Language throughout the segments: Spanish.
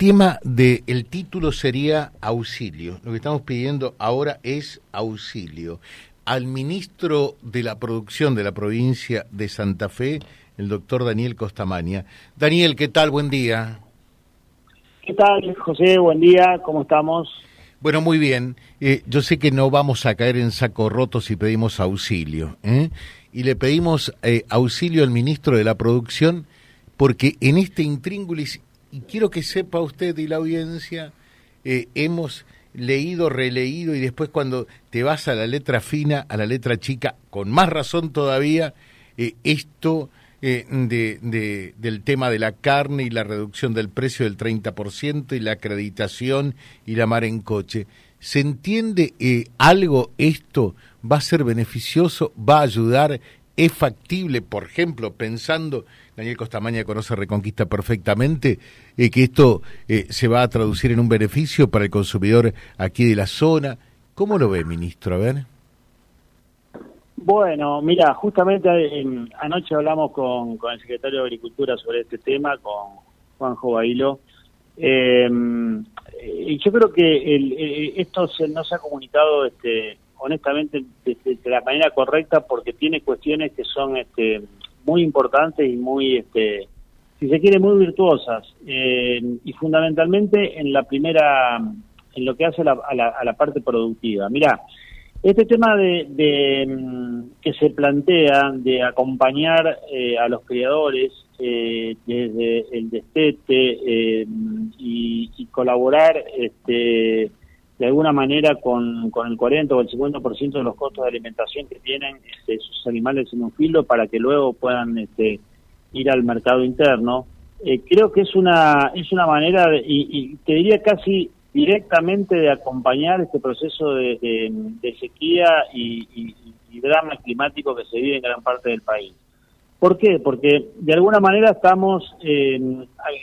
tema del el título sería auxilio. Lo que estamos pidiendo ahora es auxilio. Al ministro de la producción de la provincia de Santa Fe, el doctor Daniel Costamania. Daniel, ¿qué tal? Buen día. ¿Qué tal, José? Buen día, ¿cómo estamos? Bueno, muy bien. Eh, yo sé que no vamos a caer en saco roto si pedimos auxilio. ¿eh? Y le pedimos eh, auxilio al ministro de la Producción porque en este intríngulis, y quiero que sepa usted y la audiencia, hemos leído, releído y después cuando te vas a la letra fina, a la letra chica, con más razón todavía, esto eh, de, del tema de la carne y la reducción del precio del 30% y la acreditación y la mar en coche. ¿Se entiende eh, algo esto? ¿Va a ser beneficioso? ¿Va a ayudar? ¿Es factible, por ejemplo, pensando, Daniel Costamaña conoce Reconquista perfectamente, eh, que esto se va a traducir en un beneficio para el consumidor aquí de la zona? ¿Cómo lo ve, ministro? A ver. Bueno, mira, justamente anoche hablamos con, el secretario de Agricultura sobre este tema, con Juanjo Bailo. Em, y yo creo que esto no se ha comunicado este, honestamente de, la manera correcta porque tiene cuestiones que son este, muy importantes y muy, este, si se quiere, muy virtuosas. Em, y fundamentalmente en la primera, en lo que hace a, la, a la parte productiva. Mira, este tema de, mm, que se plantea de acompañar eh, a los criadores eh, desde el destete eh, y, colaborar este, de alguna manera con, con el 40 o el 50% de los costos de alimentación que tienen este, sus animales en un filo para que luego puedan este, ir al mercado interno, creo que es una, es una manera, y, y te diría casi directamente de acompañar este proceso de, sequía y, drama climático que se vive en gran parte del país. ¿Por qué? Porque de alguna manera estamos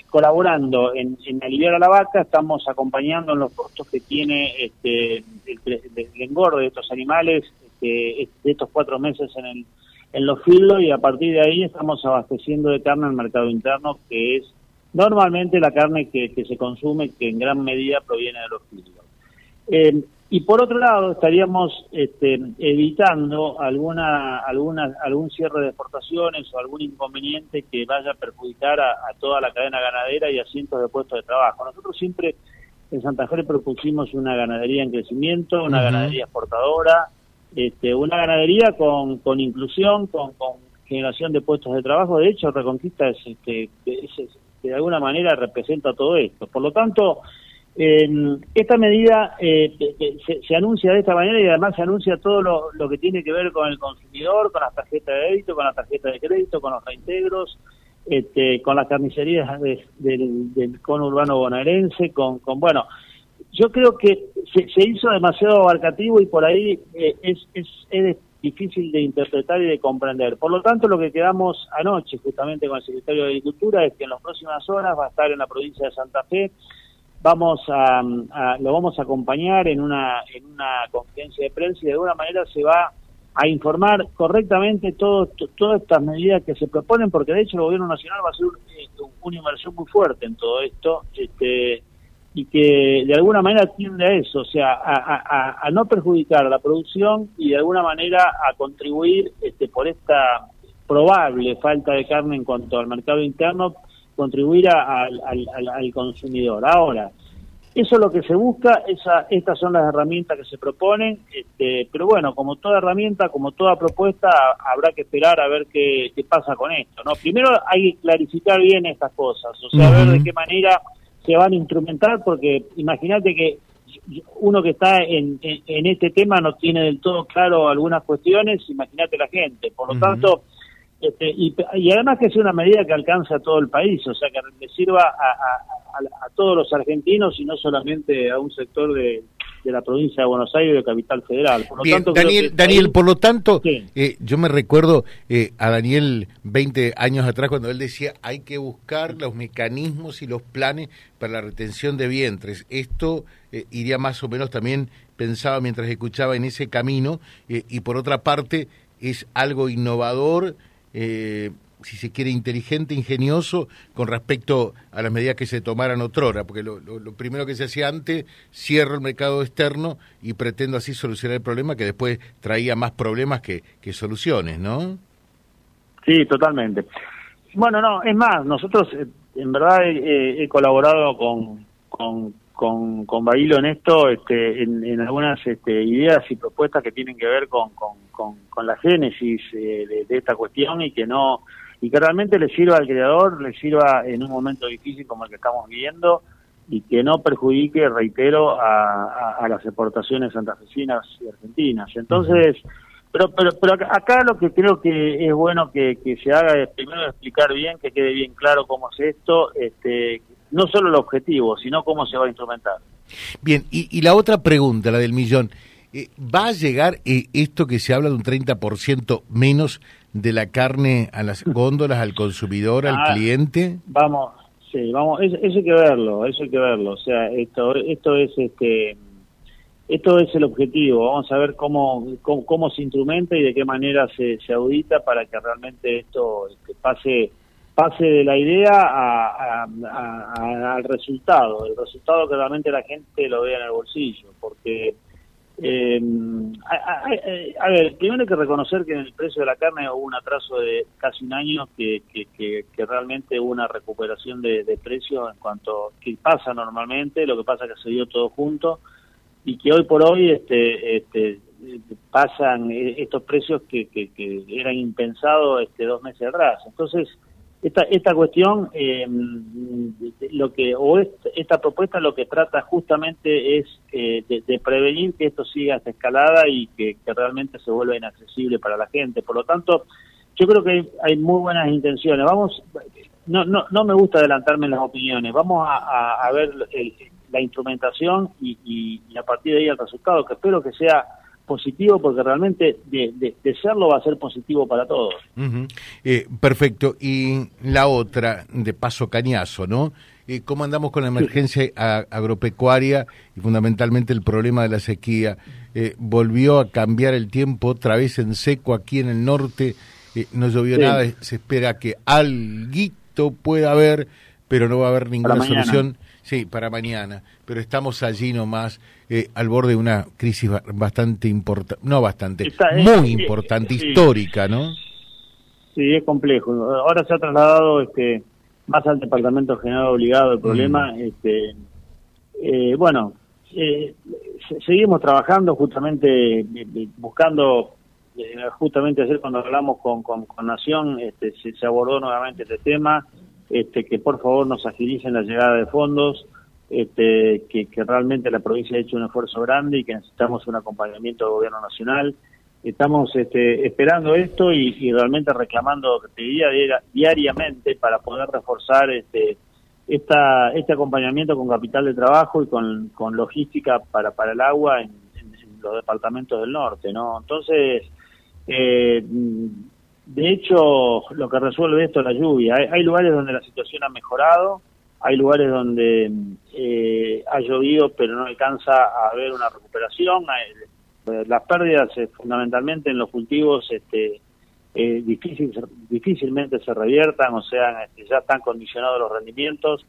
colaborando en, aliviar a la vaca, estamos acompañando en los costos que tiene este, el, engorde de estos animales este, de estos cuatro meses en, el, en los filos y a partir de ahí estamos abasteciendo de carne al mercado interno que es normalmente la carne que, se consume, que en gran medida proviene de los filos. Eh, y por otro lado, estaríamos este, evitando alguna, alguna, algún cierre de exportaciones o algún inconveniente que vaya a perjudicar a, toda la cadena ganadera y a cientos de puestos de trabajo. Nosotros siempre en Santa Fe propusimos una ganadería en crecimiento, una ganadería exportadora, este, una ganadería con, con inclusión, con, generación de puestos de trabajo. De hecho, Reconquista es, este, es, de alguna manera representa todo esto. Por lo tanto, esta medida eh, se, anuncia de esta manera y además se anuncia todo lo, que tiene que ver con el consumidor, con las tarjetas de débito, con las tarjetas de crédito, con los reintegros, este, con las carnicerías del, del cono urbano bonaerense, con, con, bueno, yo creo que se, hizo demasiado abarcativo y por ahí eh, es, es, es, difícil de interpretar y de comprender. Por lo tanto, lo que quedamos anoche justamente con el secretario de Agricultura es que en las próximas horas va a estar en la provincia de Santa Fe, vamos a, lo vamos a acompañar en una, en una conferencia de prensa y de alguna manera se va a informar correctamente todo, todas estas medidas que se proponen, porque de hecho el gobierno nacional va a hacer eh, una inversión muy fuerte en todo esto. Este, y que de alguna manera tiende a eso, o sea, a, no perjudicar a la producción y de alguna manera a contribuir este, por esta probable falta de carne en cuanto al mercado interno, contribuir al, consumidor. Ahora, eso es lo que se busca, esa, estas son las herramientas que se proponen, este, pero bueno, como toda herramienta, como toda propuesta, habrá que esperar a ver qué, pasa con esto. no Primero hay que clarificar bien estas cosas, o sea, ver de qué manera se van a instrumentar porque imagínate que uno que está en, en, este tema no tiene del todo claro algunas cuestiones, imagínate la gente. Por lo tanto, este, y, además que sea una medida que alcance a todo el país, o sea, que le sirva a, a todos los argentinos y no solamente a un sector de, de la provincia de Buenos Aires y de Capital Federal. Por lo tanto, Daniel, Daniel por lo tanto, eh, yo me recuerdo eh, a Daniel 20 años atrás cuando él decía hay que buscar los mecanismos y los planes para la retención de vientres. Esto eh, iría más o menos también, pensaba mientras escuchaba en ese camino, y por otra parte es algo innovador si se quiere, inteligente, ingenioso con respecto a las medidas que se tomaran otrora, porque lo, primero que se hacía antes, cierro el mercado externo y pretendo así solucionar el problema que después traía más problemas que, que soluciones, ¿no? Sí, totalmente. Bueno, no, es más, nosotros eh, en verdad he colaborado con, con, con, con Bailo en esto, este, en, algunas este, ideas y propuestas que tienen que ver con, con, con, la génesis eh, de, esta cuestión y que no y que realmente le sirva al creador, le sirva en un momento difícil como el que estamos viviendo y que no perjudique, reitero, a, a, las exportaciones santafesinas y argentinas. Entonces, pero, pero, pero acá lo que creo que es bueno que, que se haga es primero explicar bien, que quede bien claro cómo es esto, este, no solo el objetivo, sino cómo se va a instrumentar. Bien, y, y la otra pregunta, la del millón, eh, ¿va a llegar eh, esto que se habla de un 30% menos de la carne a las góndolas, al consumidor, al ah, cliente? Vamos, sí, vamos, eso, hay que verlo, eso hay que verlo, o sea, esto, esto es este... Esto es el objetivo, vamos a ver cómo, cómo, se instrumenta y de qué manera se, se audita para que realmente esto este, pase pase de la idea al resultado, el resultado que realmente la gente lo vea en el bolsillo, porque eh, a, ver, primero hay que reconocer que en el precio de la carne hubo un atraso de casi un año que, que, realmente hubo una recuperación de, de precios en cuanto que pasa normalmente, lo que pasa que se dio todo junto y que hoy por hoy este, este pasan estos precios que, que, que eran impensados este, dos meses atrás. Entonces, esta, esta cuestión, eh, lo que o esta, propuesta lo que trata justamente es eh, de, prevenir que esto siga esta escalada y que, realmente se vuelva inaccesible para la gente. Por lo tanto, yo creo que hay, muy buenas intenciones. Vamos, no, no, no me gusta adelantarme en las opiniones. Vamos a, ver la instrumentación y, y a partir de ahí el resultado, que espero que sea positivo porque realmente de, de, serlo va a ser positivo para todos. Eh, perfecto. Y la otra, de paso cañazo, ¿no? Eh, ¿Cómo andamos con la emergencia agropecuaria y fundamentalmente el problema de la sequía? Eh, volvió a cambiar el tiempo otra vez en seco aquí en el norte, no llovió nada, se espera que alguito pueda haber, pero no va a haber ninguna solución Sí, para mañana, pero estamos allí nomás eh, al borde de una crisis bastante importante, no bastante, muy importante, histórica, ¿no? Sí, es complejo. Ahora se ha trasladado este más al Departamento General Obligado el problema. Mm. Este, eh, bueno, eh, seguimos trabajando justamente, buscando, justamente ayer cuando hablamos con, con, Nación, este, se abordó nuevamente este tema este, que por favor nos agilicen la llegada de fondos, este, que, realmente la provincia ha hecho un esfuerzo grande y que necesitamos un acompañamiento del gobierno nacional. Estamos este, esperando esto y, realmente reclamando te diría, diariamente para poder reforzar este, esta, este acompañamiento con capital de trabajo y con, con logística para, para el agua en, los departamentos del norte. ¿no? Entonces, eh, de hecho, lo que resuelve esto es la lluvia. Hay, lugares donde la situación ha mejorado, hay lugares donde eh, ha llovido pero no alcanza a haber una recuperación. Eh, las pérdidas eh, fundamentalmente en los cultivos este, difícil, difícilmente se reviertan, o sea, este, ya están condicionados los rendimientos.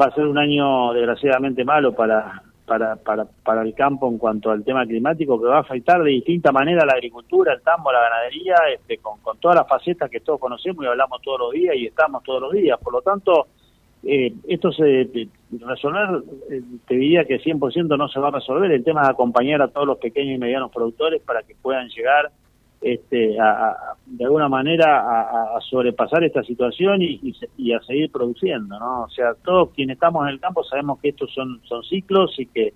Va a ser un año desgraciadamente malo para, para, para, para el campo en cuanto al tema climático que va a afectar de distinta manera la agricultura, el tambo, la ganadería, este, con todas las facetas que todos conocemos y hablamos todos los días y estamos todos los días. Por lo tanto, eh, esto se resolver, eh, te diría que 100% no se va a resolver. El tema es acompañar a todos los pequeños y medianos productores para que puedan llegar este, a, de alguna manera a, sobrepasar esta situación y, y, a seguir produciendo, ¿no? O sea, todos quienes estamos en el campo sabemos que estos son, son ciclos y que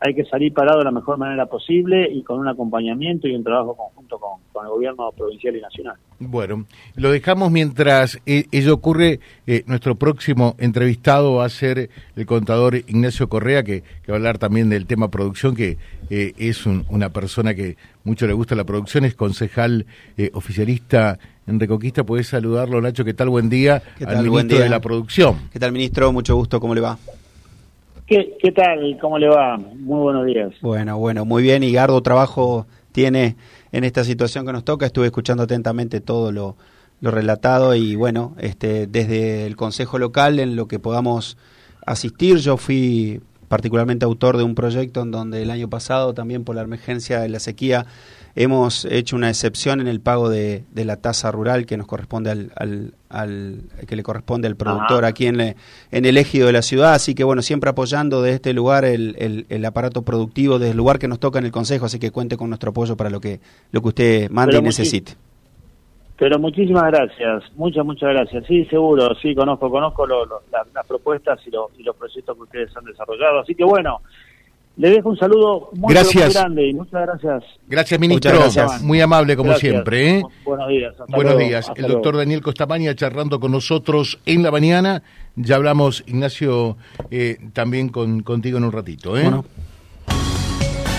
hay que salir parado de la mejor manera posible y con un acompañamiento y un trabajo conjunto con, el gobierno provincial y nacional. Bueno, lo dejamos mientras eh, ello ocurre. Eh, nuestro próximo entrevistado va a ser el contador Ignacio Correa, que, va a hablar también del tema producción, que eh, es una persona que mucho le gusta la producción, es concejal oficialista en Reconquista. Podés saludarlo, Nacho. ¿Qué tal? Buen día al ministro de la Producción. ¿Qué tal, ministro? Mucho gusto. ¿Cómo le va? ¿Qué, tal? ¿Cómo le va? Muy buenos días. Bueno, bueno, muy bien. Y trabajo tiene en esta situación que nos toca. Estuve escuchando atentamente todo lo, lo relatado y bueno, este, desde el Consejo Local en lo que podamos asistir, yo fui particularmente autor de un proyecto en donde el año pasado también por la emergencia de la sequía hemos hecho una excepción en el pago de, la tasa rural que nos corresponde al, al, que le corresponde al productor aquí en, en el ejido de la ciudad. Así que bueno siempre apoyando de este lugar el, el, aparato productivo desde el lugar que nos toca en el consejo. Así que cuente con nuestro apoyo para lo que lo que usted mande y necesite pero muchísimas gracias, muchas, muchas gracias. Sí, seguro, sí, conozco, conozco las propuestas y, y, los proyectos que ustedes han desarrollado. Así que bueno, le dejo un saludo muy, grande y muchas gracias. Gracias, ministro. Muy amable, como siempre. ¿eh? Buenos días. Buenos días. El doctor Daniel Costamaña charlando con nosotros en la mañana. Ya hablamos, Ignacio, eh, también con, contigo en un ratito. ¿eh?